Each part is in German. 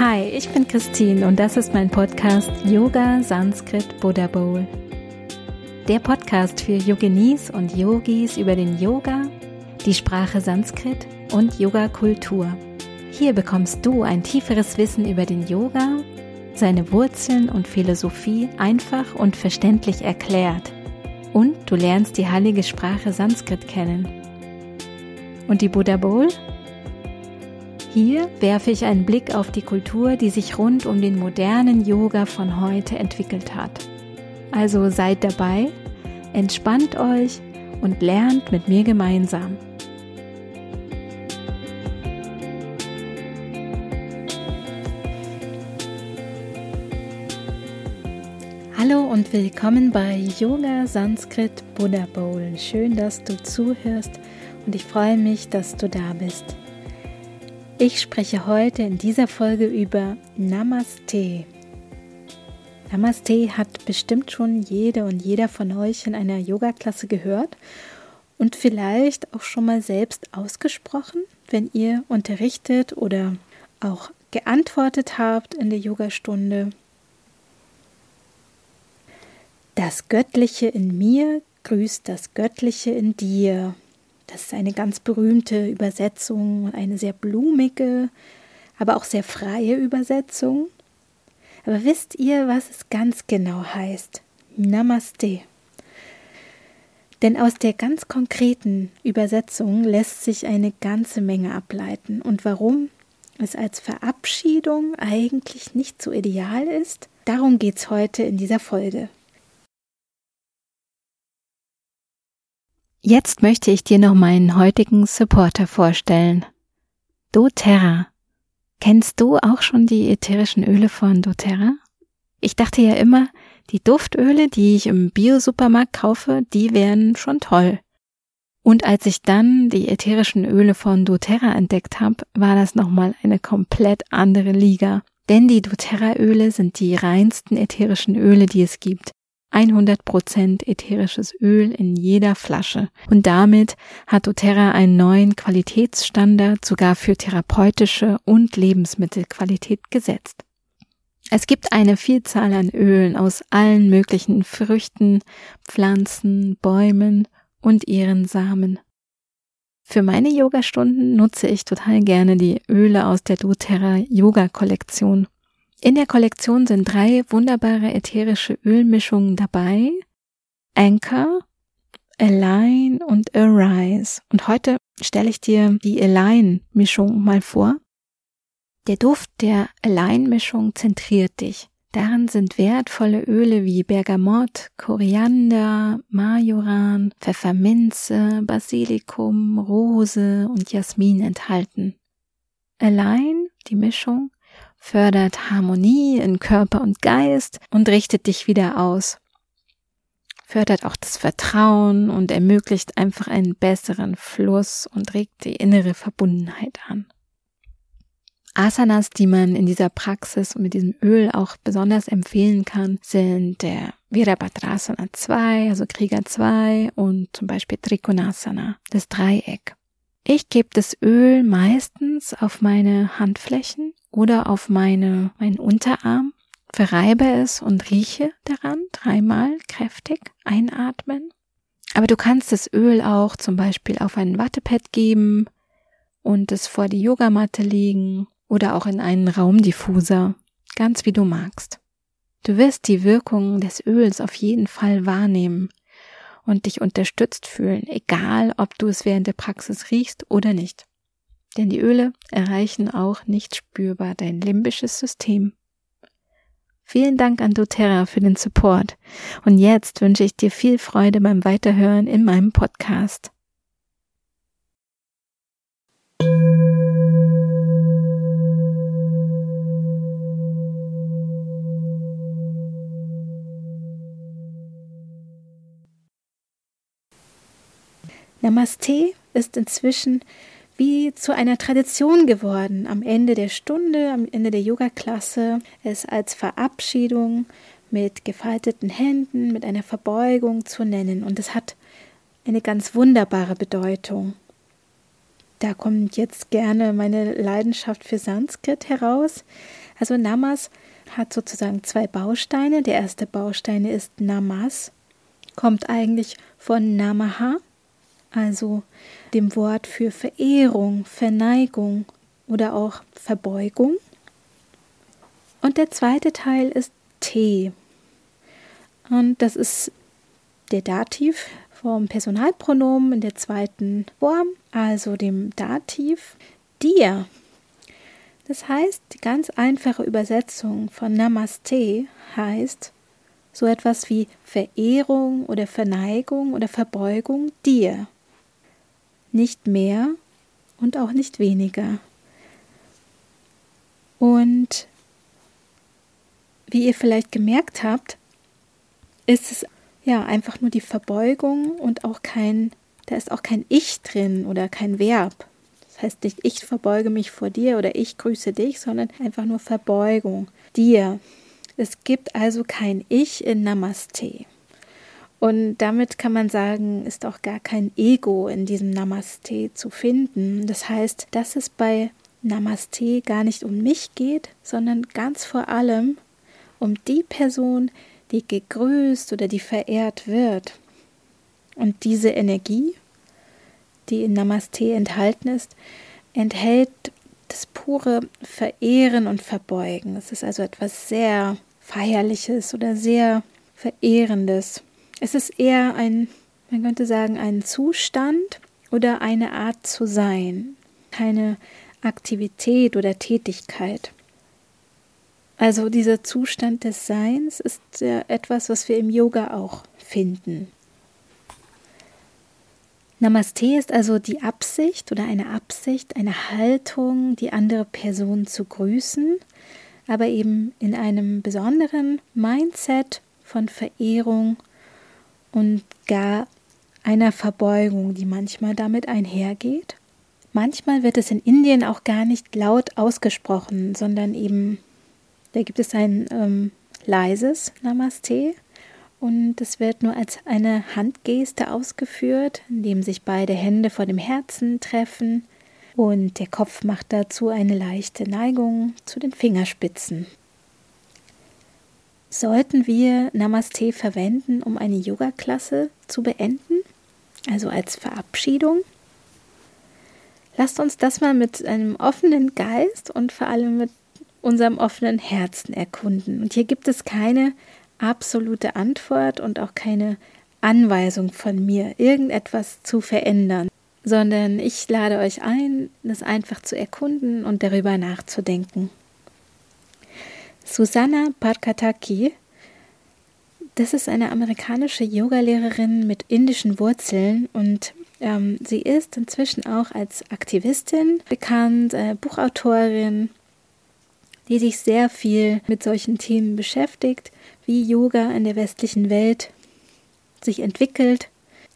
Hi, ich bin Christine und das ist mein Podcast Yoga Sanskrit Buddha Bowl. Der Podcast für Yoginis und Yogis über den Yoga, die Sprache Sanskrit und Yoga-Kultur. Hier bekommst du ein tieferes Wissen über den Yoga, seine Wurzeln und Philosophie einfach und verständlich erklärt. Und du lernst die heilige Sprache Sanskrit kennen. Und die Buddha Bowl? Hier werfe ich einen Blick auf die Kultur, die sich rund um den modernen Yoga von heute entwickelt hat. Also seid dabei, entspannt euch und lernt mit mir gemeinsam. Hallo und willkommen bei Yoga Sanskrit Buddha Bowl. Schön, dass du zuhörst und ich freue mich, dass du da bist. Ich spreche heute in dieser Folge über Namaste. Namaste hat bestimmt schon jede und jeder von euch in einer Yoga-Klasse gehört und vielleicht auch schon mal selbst ausgesprochen, wenn ihr unterrichtet oder auch geantwortet habt in der Yogastunde. Das Göttliche in mir grüßt das Göttliche in dir. Das ist eine ganz berühmte Übersetzung, eine sehr blumige, aber auch sehr freie Übersetzung. Aber wisst ihr, was es ganz genau heißt? Namaste. Denn aus der ganz konkreten Übersetzung lässt sich eine ganze Menge ableiten. Und warum es als Verabschiedung eigentlich nicht so ideal ist, darum geht es heute in dieser Folge. Jetzt möchte ich dir noch meinen heutigen Supporter vorstellen. doTERRA. Kennst du auch schon die ätherischen Öle von doTERRA? Ich dachte ja immer, die Duftöle, die ich im Bio-Supermarkt kaufe, die wären schon toll. Und als ich dann die ätherischen Öle von doTERRA entdeckt habe, war das nochmal eine komplett andere Liga. Denn die doTERRA-Öle sind die reinsten ätherischen Öle, die es gibt. 100% ätherisches Öl in jeder Flasche. Und damit hat doTERRA einen neuen Qualitätsstandard sogar für therapeutische und Lebensmittelqualität gesetzt. Es gibt eine Vielzahl an Ölen aus allen möglichen Früchten, Pflanzen, Bäumen und ihren Samen. Für meine Yogastunden nutze ich total gerne die Öle aus der doTERRA Yoga Kollektion in der Kollektion sind drei wunderbare ätherische Ölmischungen dabei. Anchor, Align und Arise. Und heute stelle ich dir die Align-Mischung mal vor. Der Duft der Align-Mischung zentriert dich. Darin sind wertvolle Öle wie Bergamott, Koriander, Majoran, Pfefferminze, Basilikum, Rose und Jasmin enthalten. Align, die Mischung, fördert Harmonie in Körper und Geist und richtet dich wieder aus. Fördert auch das Vertrauen und ermöglicht einfach einen besseren Fluss und regt die innere Verbundenheit an. Asanas, die man in dieser Praxis und mit diesem Öl auch besonders empfehlen kann, sind der Virabhadrasana 2, also Krieger 2 und zum Beispiel Trikonasana, das Dreieck. Ich gebe das Öl meistens auf meine Handflächen oder auf meine, meinen Unterarm, verreibe es und rieche daran dreimal kräftig einatmen. Aber du kannst das Öl auch zum Beispiel auf ein Wattepad geben und es vor die Yogamatte legen oder auch in einen Raumdiffuser, ganz wie du magst. Du wirst die Wirkung des Öls auf jeden Fall wahrnehmen und dich unterstützt fühlen, egal ob du es während der Praxis riechst oder nicht. Denn die Öle erreichen auch nicht spürbar dein limbisches System. Vielen Dank an doTERRA für den Support und jetzt wünsche ich dir viel Freude beim Weiterhören in meinem Podcast. Namaste ist inzwischen wie zu einer Tradition geworden, am Ende der Stunde, am Ende der Yoga-Klasse, es als Verabschiedung mit gefalteten Händen, mit einer Verbeugung zu nennen. Und es hat eine ganz wunderbare Bedeutung. Da kommt jetzt gerne meine Leidenschaft für Sanskrit heraus. Also Namas hat sozusagen zwei Bausteine. Der erste Baustein ist Namas, kommt eigentlich von Namaha, also dem Wort für Verehrung, Verneigung oder auch Verbeugung. Und der zweite Teil ist T. Und das ist der Dativ vom Personalpronomen in der zweiten Form, also dem Dativ dir. Das heißt, die ganz einfache Übersetzung von Namaste heißt so etwas wie Verehrung oder Verneigung oder Verbeugung dir. Nicht mehr und auch nicht weniger. Und wie ihr vielleicht gemerkt habt, ist es ja einfach nur die Verbeugung und auch kein, da ist auch kein Ich drin oder kein Verb. Das heißt nicht, ich verbeuge mich vor dir oder ich grüße dich, sondern einfach nur Verbeugung dir. Es gibt also kein Ich in Namaste. Und damit kann man sagen, ist auch gar kein Ego in diesem Namaste zu finden. Das heißt, dass es bei Namaste gar nicht um mich geht, sondern ganz vor allem um die Person, die gegrüßt oder die verehrt wird. Und diese Energie, die in Namaste enthalten ist, enthält das pure Verehren und Verbeugen. Es ist also etwas sehr Feierliches oder sehr Verehrendes. Es ist eher ein, man könnte sagen, ein Zustand oder eine Art zu sein, keine Aktivität oder Tätigkeit. Also dieser Zustand des Seins ist etwas, was wir im Yoga auch finden. Namaste ist also die Absicht oder eine Absicht, eine Haltung, die andere Person zu grüßen, aber eben in einem besonderen Mindset von Verehrung und gar einer Verbeugung, die manchmal damit einhergeht. Manchmal wird es in Indien auch gar nicht laut ausgesprochen, sondern eben da gibt es ein ähm, leises Namaste und es wird nur als eine Handgeste ausgeführt, indem sich beide Hände vor dem Herzen treffen und der Kopf macht dazu eine leichte Neigung zu den Fingerspitzen. Sollten wir Namaste verwenden, um eine Yoga-Klasse zu beenden, also als Verabschiedung? Lasst uns das mal mit einem offenen Geist und vor allem mit unserem offenen Herzen erkunden. Und hier gibt es keine absolute Antwort und auch keine Anweisung von mir, irgendetwas zu verändern, sondern ich lade euch ein, das einfach zu erkunden und darüber nachzudenken. Susanna Parkataki, das ist eine amerikanische Yogalehrerin mit indischen Wurzeln und ähm, sie ist inzwischen auch als Aktivistin bekannt, äh, Buchautorin die sich sehr viel mit solchen Themen beschäftigt, wie Yoga in der westlichen Welt sich entwickelt.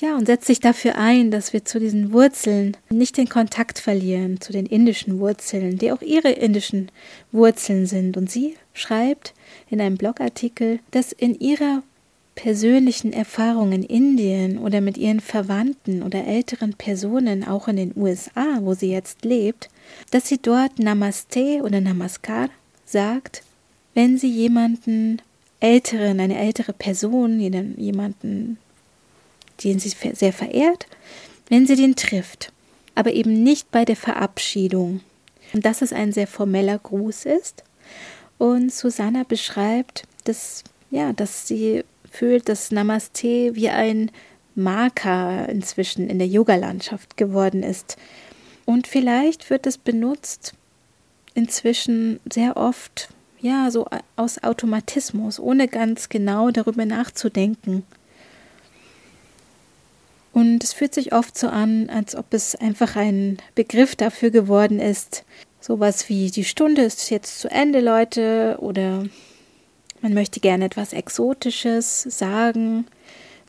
Ja, und setzt sich dafür ein, dass wir zu diesen Wurzeln nicht den Kontakt verlieren, zu den indischen Wurzeln, die auch ihre indischen Wurzeln sind. Und sie schreibt in einem Blogartikel, dass in ihrer persönlichen Erfahrung in Indien oder mit ihren Verwandten oder älteren Personen, auch in den USA, wo sie jetzt lebt, dass sie dort Namaste oder Namaskar sagt, wenn sie jemanden älteren, eine ältere Person, jemanden, den sie sehr verehrt, wenn sie den trifft, aber eben nicht bei der Verabschiedung. Und dass es ein sehr formeller Gruß ist. Und Susanna beschreibt, dass, ja, dass sie fühlt, dass Namaste wie ein Marker inzwischen in der Yoga-Landschaft geworden ist. Und vielleicht wird es benutzt inzwischen sehr oft, ja, so aus Automatismus, ohne ganz genau darüber nachzudenken. Und es fühlt sich oft so an, als ob es einfach ein Begriff dafür geworden ist. Sowas wie die Stunde ist jetzt zu Ende, Leute, oder man möchte gerne etwas Exotisches sagen,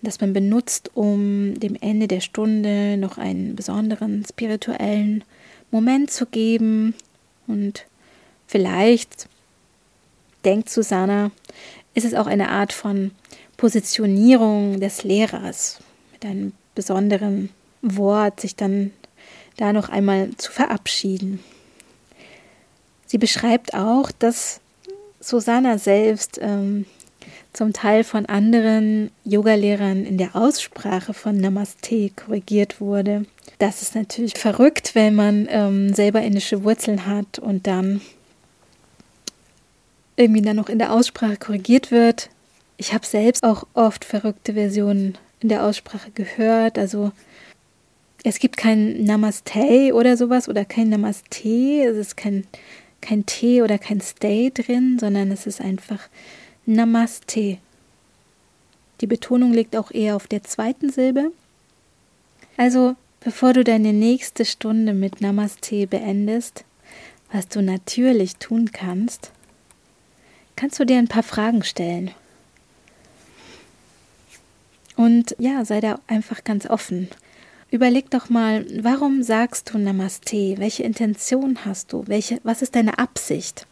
das man benutzt, um dem Ende der Stunde noch einen besonderen spirituellen Moment zu geben. Und vielleicht, denkt Susanna, ist es auch eine Art von Positionierung des Lehrers mit einem besonderen Wort, sich dann da noch einmal zu verabschieden. Sie beschreibt auch, dass Susanna selbst ähm, zum Teil von anderen Yogalehrern in der Aussprache von Namaste korrigiert wurde. Das ist natürlich verrückt, wenn man ähm, selber indische Wurzeln hat und dann irgendwie dann noch in der Aussprache korrigiert wird. Ich habe selbst auch oft verrückte Versionen in der Aussprache gehört. Also es gibt kein Namaste oder sowas oder kein Namaste. Es ist kein, kein T oder kein Stay drin, sondern es ist einfach Namaste. Die Betonung liegt auch eher auf der zweiten Silbe. Also, bevor du deine nächste Stunde mit Namaste beendest, was du natürlich tun kannst, kannst du dir ein paar Fragen stellen. Und ja, sei da einfach ganz offen. Überleg doch mal, warum sagst du Namaste? Welche Intention hast du? Welche, was ist deine Absicht?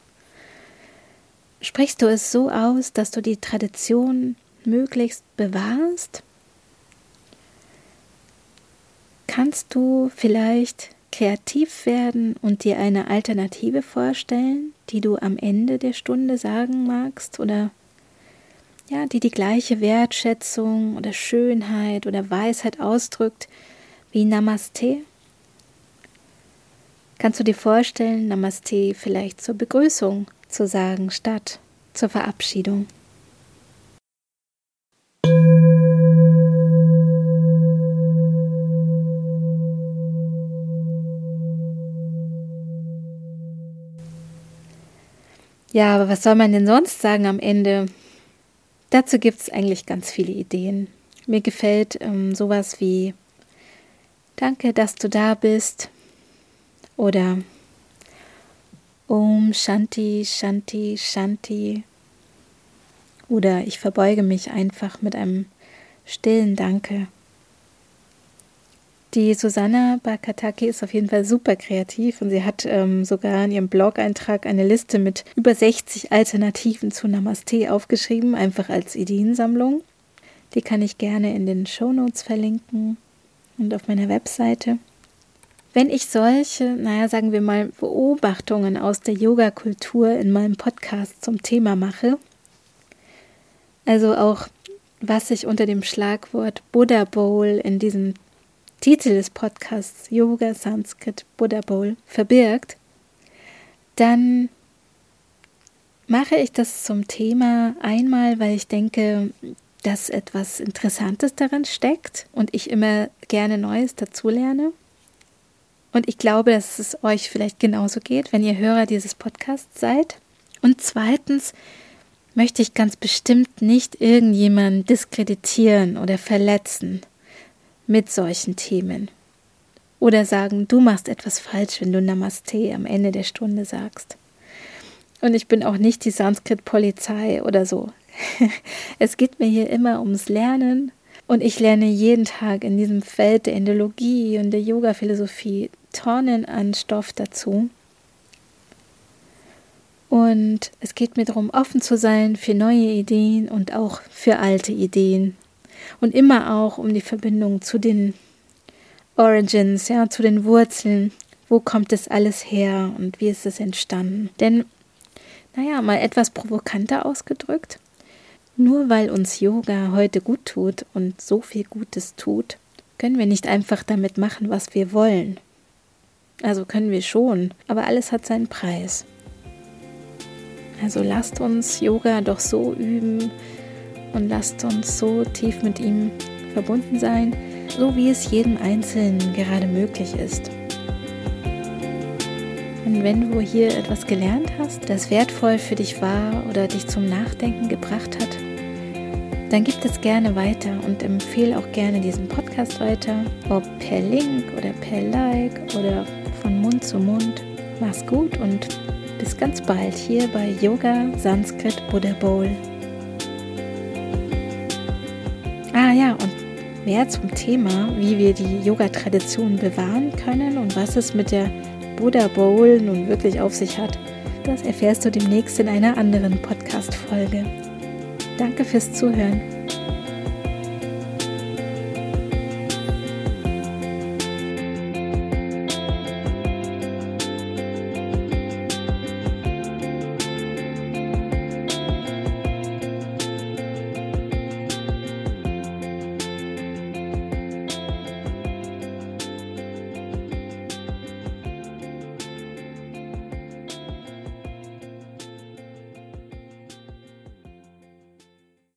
Sprichst du es so aus, dass du die Tradition möglichst bewahrst? Kannst du vielleicht kreativ werden und dir eine Alternative vorstellen, die du am Ende der Stunde sagen magst oder ja, die die gleiche Wertschätzung oder Schönheit oder Weisheit ausdrückt wie Namaste? Kannst du dir vorstellen, Namaste vielleicht zur Begrüßung zu sagen statt zur Verabschiedung. Ja, aber was soll man denn sonst sagen am Ende? Dazu gibt es eigentlich ganz viele Ideen. Mir gefällt ähm, sowas wie Danke, dass du da bist oder Om Shanti, Shanti, Shanti. Oder ich verbeuge mich einfach mit einem stillen Danke. Die Susanna Bakataki ist auf jeden Fall super kreativ und sie hat ähm, sogar in ihrem Blog-Eintrag eine Liste mit über 60 Alternativen zu Namaste aufgeschrieben, einfach als Ideensammlung. Die kann ich gerne in den Show Notes verlinken und auf meiner Webseite. Wenn ich solche, naja, sagen wir mal, Beobachtungen aus der Yoga-Kultur in meinem Podcast zum Thema mache, also auch was sich unter dem Schlagwort Buddha Bowl in diesem Titel des Podcasts Yoga Sanskrit Buddha Bowl verbirgt, dann mache ich das zum Thema einmal, weil ich denke, dass etwas Interessantes darin steckt und ich immer gerne Neues dazulerne. Und ich glaube, dass es euch vielleicht genauso geht, wenn ihr Hörer dieses Podcasts seid. Und zweitens möchte ich ganz bestimmt nicht irgendjemanden diskreditieren oder verletzen mit solchen Themen. Oder sagen, du machst etwas falsch, wenn du Namaste am Ende der Stunde sagst. Und ich bin auch nicht die Sanskrit-Polizei oder so. es geht mir hier immer ums Lernen und ich lerne jeden Tag in diesem Feld der Indologie und der Yoga-Philosophie Tonnen an Stoff dazu. Und es geht mir darum, offen zu sein für neue Ideen und auch für alte Ideen. Und immer auch um die Verbindung zu den Origins, ja, zu den Wurzeln. Wo kommt das alles her und wie ist es entstanden? Denn, naja, mal etwas provokanter ausgedrückt, nur weil uns Yoga heute gut tut und so viel Gutes tut, können wir nicht einfach damit machen, was wir wollen. Also können wir schon, aber alles hat seinen Preis. Also lasst uns Yoga doch so üben und lasst uns so tief mit ihm verbunden sein, so wie es jedem Einzelnen gerade möglich ist. Und wenn du hier etwas gelernt hast, das wertvoll für dich war oder dich zum Nachdenken gebracht hat, dann gib es gerne weiter und empfehle auch gerne diesen Podcast weiter, ob per Link oder per Like oder von Mund zu Mund. Mach's gut und bis ganz bald hier bei Yoga Sanskrit Buddha Bowl. Ja, und mehr zum Thema, wie wir die Yoga-Tradition bewahren können und was es mit der Buddha Bowl nun wirklich auf sich hat, das erfährst du demnächst in einer anderen Podcast-Folge. Danke fürs Zuhören.